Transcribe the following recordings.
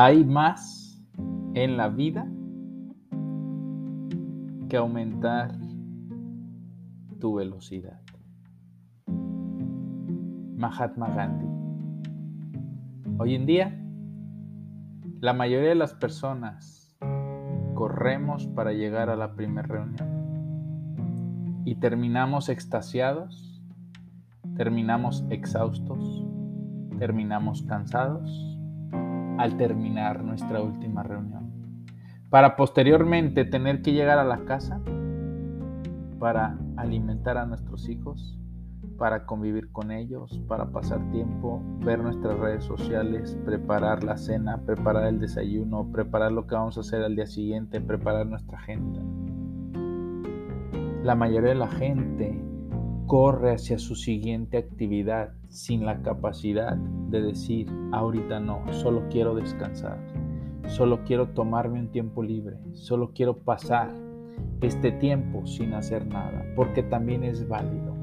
Hay más en la vida que aumentar tu velocidad. Mahatma Gandhi. Hoy en día, la mayoría de las personas corremos para llegar a la primera reunión y terminamos extasiados, terminamos exhaustos, terminamos cansados al terminar nuestra última reunión, para posteriormente tener que llegar a la casa para alimentar a nuestros hijos, para convivir con ellos, para pasar tiempo, ver nuestras redes sociales, preparar la cena, preparar el desayuno, preparar lo que vamos a hacer al día siguiente, preparar nuestra agenda. La mayoría de la gente corre hacia su siguiente actividad sin la capacidad de decir, ahorita no, solo quiero descansar, solo quiero tomarme un tiempo libre, solo quiero pasar este tiempo sin hacer nada, porque también es válido.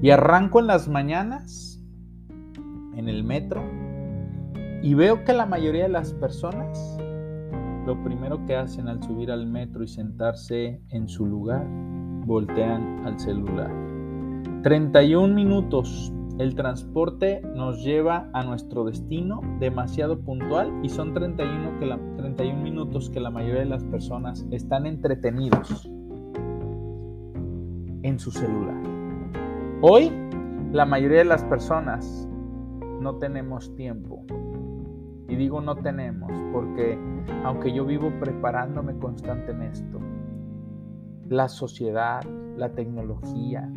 Y arranco en las mañanas en el metro y veo que la mayoría de las personas lo primero que hacen al subir al metro y sentarse en su lugar, voltean al celular 31 minutos. El transporte nos lleva a nuestro destino demasiado puntual y son 31, que la, 31 minutos que la mayoría de las personas están entretenidos en su celular. Hoy la mayoría de las personas no tenemos tiempo. Y digo no tenemos porque aunque yo vivo preparándome constante en esto, la sociedad, la tecnología,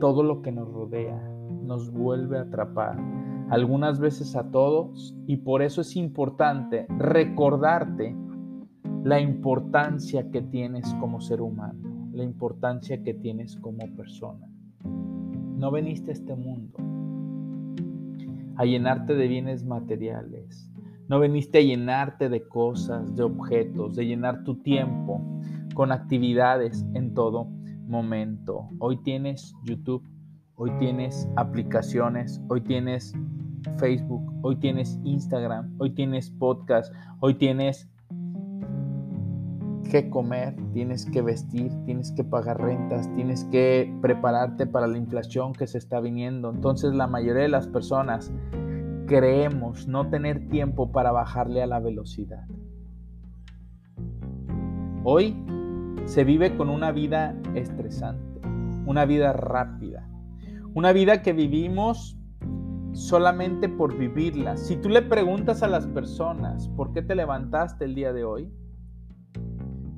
todo lo que nos rodea nos vuelve a atrapar, algunas veces a todos, y por eso es importante recordarte la importancia que tienes como ser humano, la importancia que tienes como persona. No veniste a este mundo a llenarte de bienes materiales, no veniste a llenarte de cosas, de objetos, de llenar tu tiempo con actividades en todo momento. Hoy tienes YouTube, hoy tienes aplicaciones, hoy tienes Facebook, hoy tienes Instagram, hoy tienes podcast, hoy tienes que comer, tienes que vestir, tienes que pagar rentas, tienes que prepararte para la inflación que se está viniendo. Entonces la mayoría de las personas creemos no tener tiempo para bajarle a la velocidad. Hoy se vive con una vida estresante, una vida rápida, una vida que vivimos solamente por vivirla. Si tú le preguntas a las personas por qué te levantaste el día de hoy,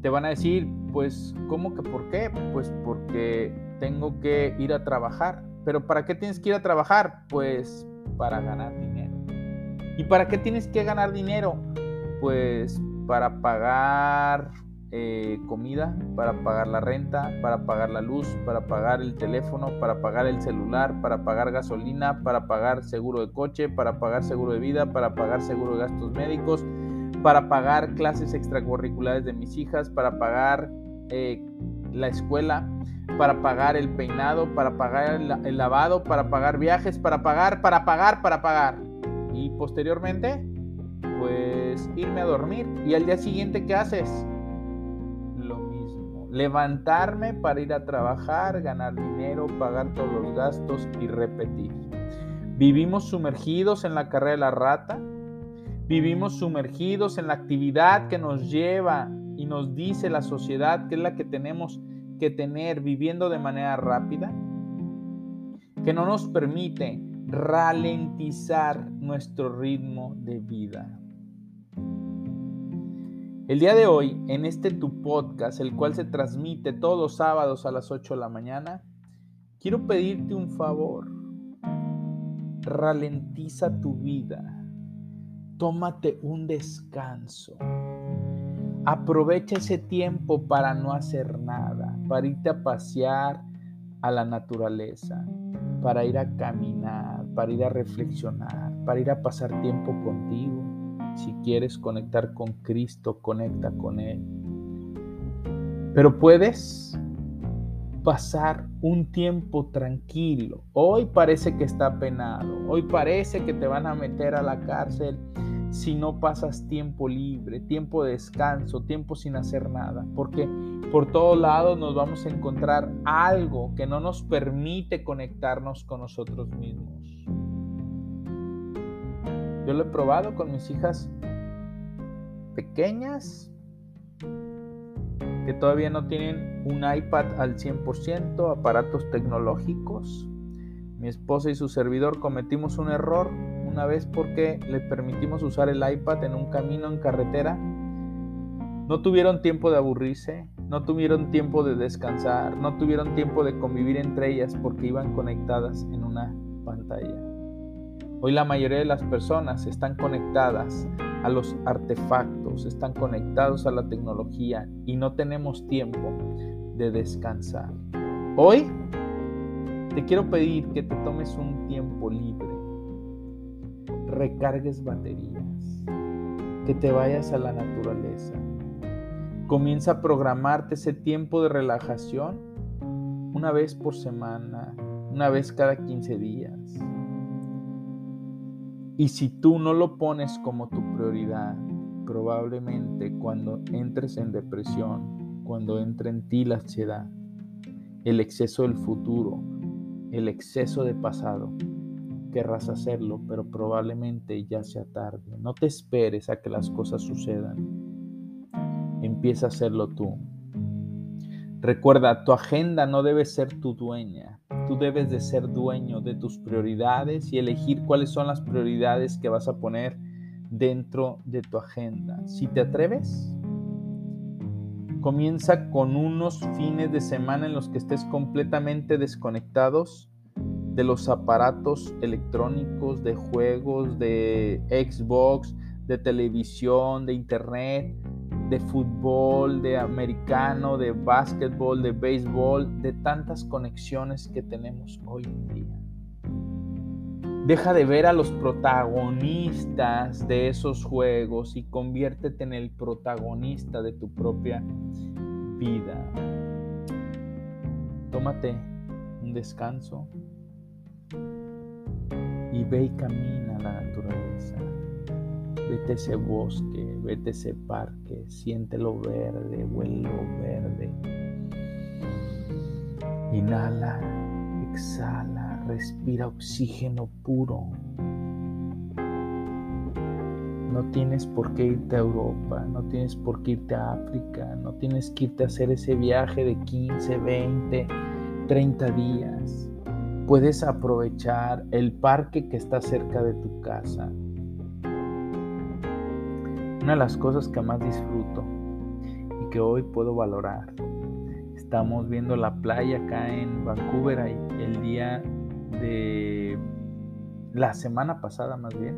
te van a decir, pues, ¿cómo que por qué? Pues porque tengo que ir a trabajar. ¿Pero para qué tienes que ir a trabajar? Pues para ganar dinero. ¿Y para qué tienes que ganar dinero? Pues para pagar eh, comida, para pagar la renta, para pagar la luz, para pagar el teléfono, para pagar el celular, para pagar gasolina, para pagar seguro de coche, para pagar seguro de vida, para pagar seguro de gastos médicos, para pagar clases extracurriculares de mis hijas, para pagar eh, la escuela, para pagar el peinado, para pagar el lavado, para pagar viajes, para pagar, para pagar, para pagar. Y posteriormente, pues irme a dormir. Y al día siguiente, ¿qué haces? Levantarme para ir a trabajar, ganar dinero, pagar todos los gastos y repetir. Vivimos sumergidos en la carrera de la rata, vivimos sumergidos en la actividad que nos lleva y nos dice la sociedad que es la que tenemos que tener viviendo de manera rápida, que no nos permite ralentizar nuestro ritmo de vida. El día de hoy, en este tu podcast, el cual se transmite todos sábados a las 8 de la mañana, quiero pedirte un favor. Ralentiza tu vida. tómate un descanso. Aprovecha ese tiempo para no hacer nada, para irte a pasear a la naturaleza, para ir a caminar, para ir a reflexionar, para ir a pasar tiempo contigo. Si quieres conectar con Cristo, conecta con Él. Pero puedes pasar un tiempo tranquilo. Hoy parece que está penado, hoy parece que te van a meter a la cárcel si no pasas tiempo libre, tiempo de descanso, tiempo sin hacer nada, porque por todos lados nos vamos a encontrar algo que no nos permite conectarnos con nosotros mismos. Yo lo he probado con mis hijas pequeñas que todavía no tienen un iPad al 100%, aparatos tecnológicos. Mi esposa y su servidor cometimos un error una vez porque le permitimos usar el iPad en un camino en carretera. No tuvieron tiempo de aburrirse, no tuvieron tiempo de descansar, no tuvieron tiempo de convivir entre ellas porque iban conectadas en una pantalla. Hoy la mayoría de las personas están conectadas a los artefactos, están conectados a la tecnología y no tenemos tiempo de descansar. Hoy te quiero pedir que te tomes un tiempo libre recargues baterías, que te vayas a la naturaleza. Comienza a programarte ese tiempo de relajación una vez por semana, una vez cada 15 días. Y si tú no lo pones como tu prioridad, probablemente cuando entres en depresión, cuando entre en ti la ansiedad, el exceso del futuro, el exceso de pasado, querrás hacerlo, pero probablemente ya sea tarde. No te esperes a que las cosas sucedan. Empieza a hacerlo tú. Recuerda, tu agenda no debe ser tu dueña. Tú debes de ser dueño de tus prioridades y elegir cuáles son las prioridades que vas a poner dentro de tu agenda. Si te atreves, comienza con unos fines de semana en los que estés completamente desconectados de los aparatos electrónicos, de juegos, de Xbox, de televisión, de internet, de fútbol, de americano, de básquetbol, de béisbol, de tantas conexiones que tenemos hoy en día. Deja de ver a los protagonistas de esos juegos y conviértete en el protagonista de tu propia vida. Tómate un descanso, y ve y camina a la naturaleza. Vete a ese bosque, vete a ese parque, siéntelo verde, huelo verde. Inhala, exhala, respira oxígeno puro. No tienes por qué irte a Europa, no tienes por qué irte a África, no tienes que irte a hacer ese viaje de 15, 20, 30 días puedes aprovechar el parque que está cerca de tu casa. Una de las cosas que más disfruto y que hoy puedo valorar. Estamos viendo la playa acá en Vancouver el día de la semana pasada más bien.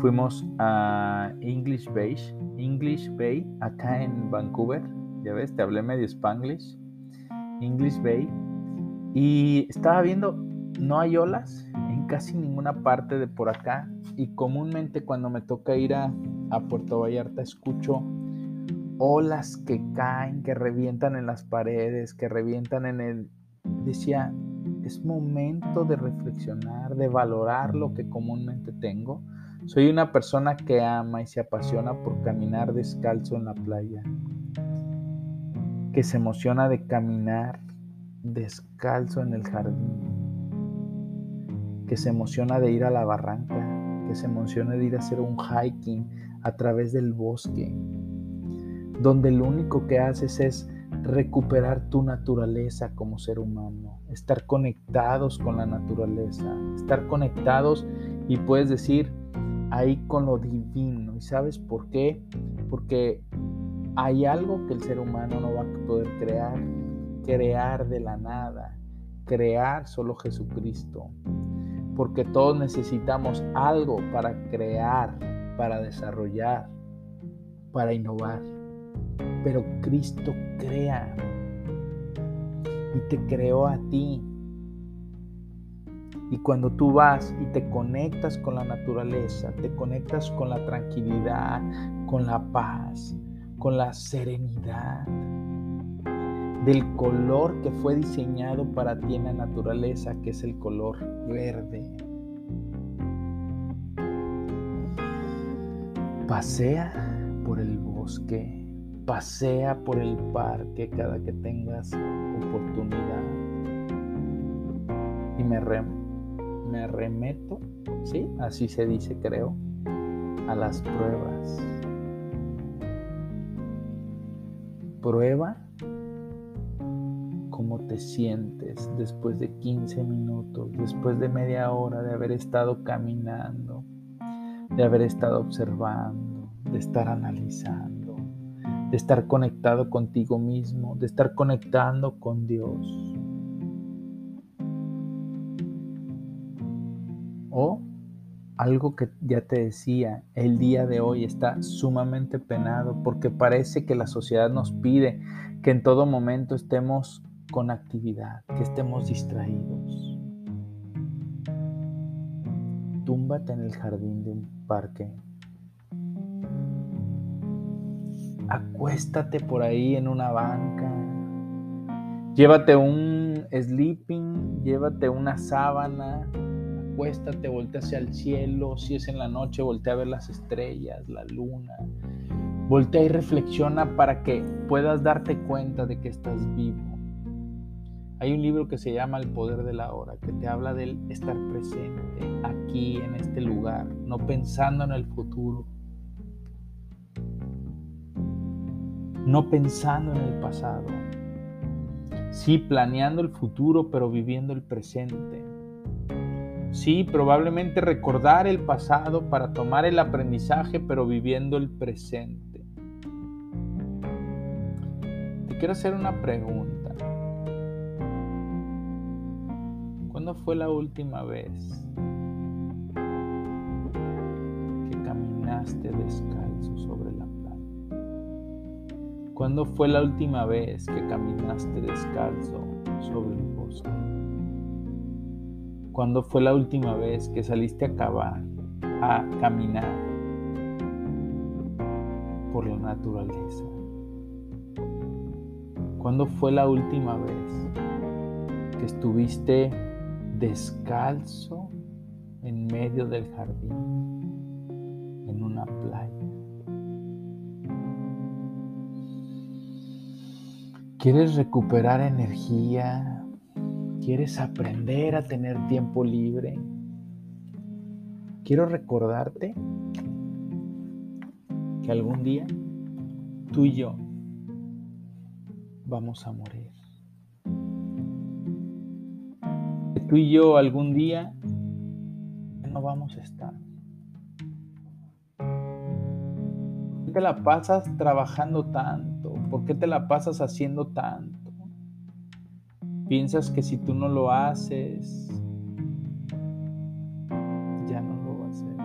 Fuimos a English Bay, English Bay acá en Vancouver. Ya ves, te hablé medio spanglish. English Bay y estaba viendo, no hay olas en casi ninguna parte de por acá. Y comúnmente cuando me toca ir a, Puerto Vallarta escucho olas que caen, que revientan en las paredes, que revientan en el... Decía, es momento de reflexionar, de valorar lo que comúnmente tengo. Soy una persona que ama y se apasiona por caminar descalzo en la playa, que se emociona de caminar descalzo en el jardín, que se emociona de ir a la barranca, que se emociona de ir a hacer un hiking a través del bosque, donde lo único que haces es recuperar tu naturaleza como ser humano, estar conectados con la naturaleza, estar conectados y puedes decir ahí con lo divino. ¿Y sabes por qué? Porque hay algo que el ser humano no va a poder crear crear de la nada, crear solo Jesucristo. Porque todos necesitamos algo para crear para desarrollar, para innovar. Pero Cristo crea y te creó a ti. Y cuando tú vas y te conectas con la naturaleza, te conectas con la tranquilidad, con la paz, con la serenidad, del color que fue diseñado para ti en la naturaleza, que es el color verde. Pasea por el bosque, pasea por el parque cada que tengas oportunidad. Y me, me remeto, ¿sí? Así se dice, creo, a las pruebas. Prueba cómo te sientes después de 15 minutos, después de media hora de haber estado caminando, de haber estado observando, de estar analizando, de estar conectado contigo mismo, de estar conectando con Dios. O algo que ya te decía, el día de hoy está sumamente penado porque parece que la sociedad nos pide que en todo momento estemos con actividad, que estemos distraídos. Túmbate en el jardín de un parque. Acuéstate por ahí en una banca. Llévate un sleeping, llévate una sábana, acuéstate, voltea hacia el cielo, si es en la noche, voltea a ver las estrellas, la luna. Voltea y reflexiona para que puedas darte cuenta de que estás vivo hay un libro que se llama El poder de la hora, que te habla del estar presente aquí, en este lugar, no pensando en el futuro, no pensando en el pasado. Sí, planeando el futuro, pero viviendo el presente. Sí, probablemente recordar el pasado para tomar el aprendizaje, pero viviendo el presente. Te quiero hacer una pregunta. ¿Cuándo fue la última vez que caminaste descalzo sobre la playa? ¿Cuándo fue la última vez que caminaste descalzo sobre el bosque? ¿Cuándo fue la última vez que saliste a cavar, a caminar por la naturaleza? ¿Cuándo fue la última vez que estuviste descalzo en medio del jardín, en una playa. ¿Quieres recuperar energía? ¿Quieres aprender a tener tiempo libre? Quiero recordarte que algún día tú y yo vamos a morir. Tú y yo algún día no vamos a estar. ¿Por qué te la pasas trabajando tanto? ¿Por qué te la pasas haciendo tanto? Piensas que si tú no lo haces, ya no lo vas a hacer.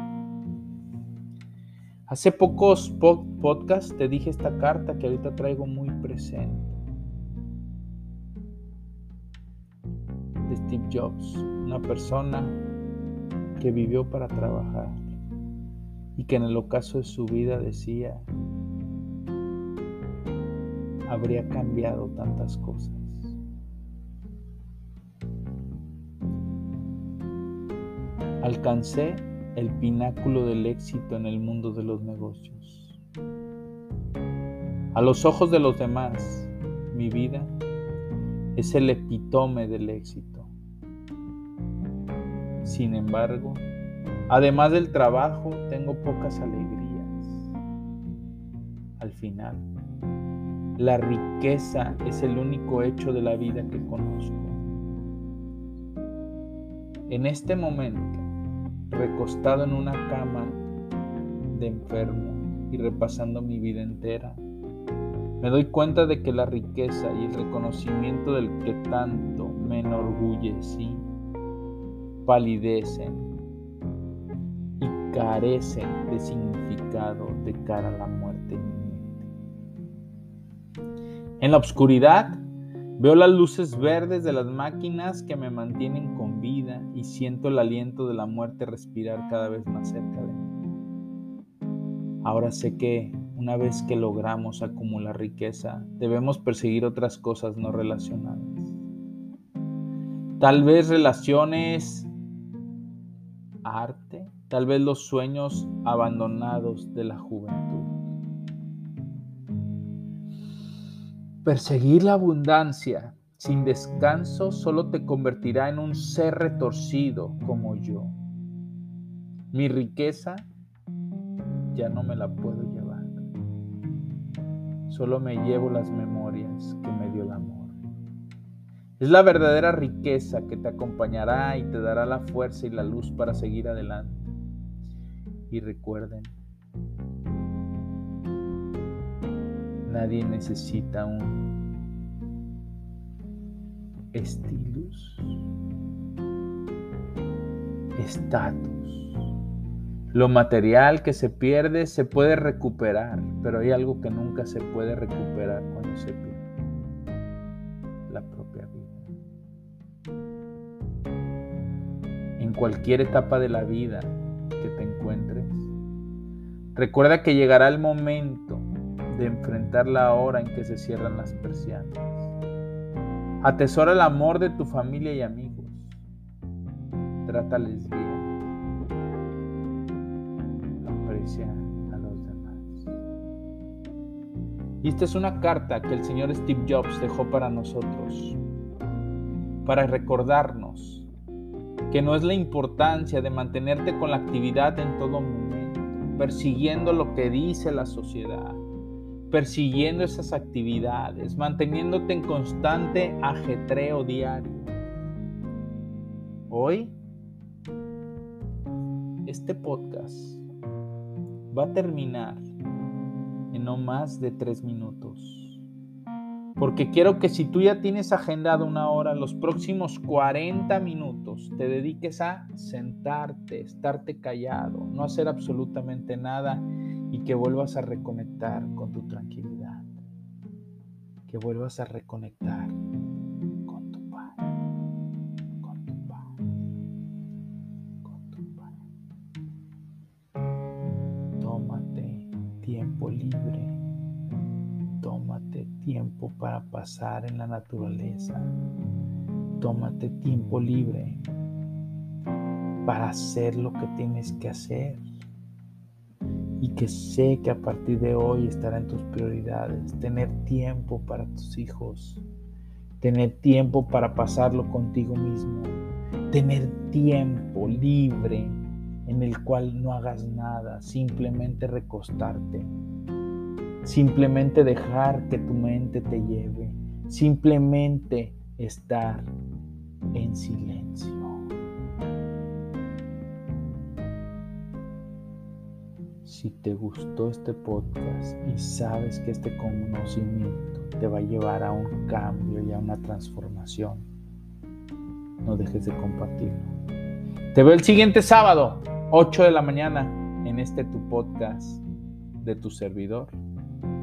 Hace pocos podcasts te dije esta carta que ahorita traigo muy presente. Steve Jobs, una persona que vivió para trabajar y que en el ocaso de su vida decía, habría cambiado tantas cosas. Alcancé el pináculo del éxito en el mundo de los negocios. A los ojos de los demás, mi vida es el epitome del éxito. Sin embargo, además del trabajo, tengo pocas alegrías. Al final, la riqueza es el único hecho de la vida que conozco. En este momento, recostado en una cama de enfermo y repasando mi vida entera, me doy cuenta de que la riqueza y el reconocimiento del que tanto me enorgullecí palidecen y carecen de significado de cara a la muerte. En la oscuridad veo las luces verdes de las máquinas que me mantienen con vida y siento el aliento de la muerte respirar cada vez más cerca de mí. Ahora sé que una vez que logramos acumular riqueza, debemos perseguir otras cosas no relacionadas. Tal vez relaciones, arte, tal vez los sueños abandonados de la juventud. Perseguir la abundancia sin descanso solo te convertirá en un ser retorcido como yo. Mi riqueza ya no me la puedo llevar. Solo me llevo las memorias que me dio el amor. Es la verdadera riqueza que te acompañará y te dará la fuerza y la luz para seguir adelante. Y recuerden, nadie necesita un estilus, estatus. Lo material que se pierde se puede recuperar, pero hay algo que nunca se puede recuperar cuando se pierde. La propia vida. en cualquier etapa de la vida que te encuentres. Recuerda que llegará el momento de enfrentar la hora en que se cierran las persianas. Atesora el amor de tu familia y amigos. Trátales bien. Aprecia Y esta es una carta que el señor Steve Jobs dejó para nosotros, para recordarnos que no es la importancia de mantenerte con la actividad en todo momento, persiguiendo lo que dice la sociedad, persiguiendo esas actividades, manteniéndote en constante ajetreo diario. Hoy, este podcast va a terminar no más de tres minutos. Porque quiero que si tú ya tienes agendado una hora, los próximos 40 minutos te dediques a sentarte, estarte callado, no hacer absolutamente nada y que vuelvas a reconectar con tu tranquilidad. Que vuelvas a reconectar pasar en la naturaleza. Tómate tiempo libre para hacer lo que tienes que hacer. Y que sé que a partir de hoy estará en tus prioridades. Tener tiempo para tus hijos. Tener tiempo para pasarlo contigo mismo. Tener tiempo libre en el cual no hagas nada. Simplemente recostarte Simplemente dejar que tu mente te lleve. Simplemente estar en silencio. Si te gustó este podcast y sabes que este conocimiento te va a llevar a un cambio y a una transformación, no dejes de compartirlo. Te veo el siguiente sábado, 8 de la mañana, en este tu podcast de tu servidor.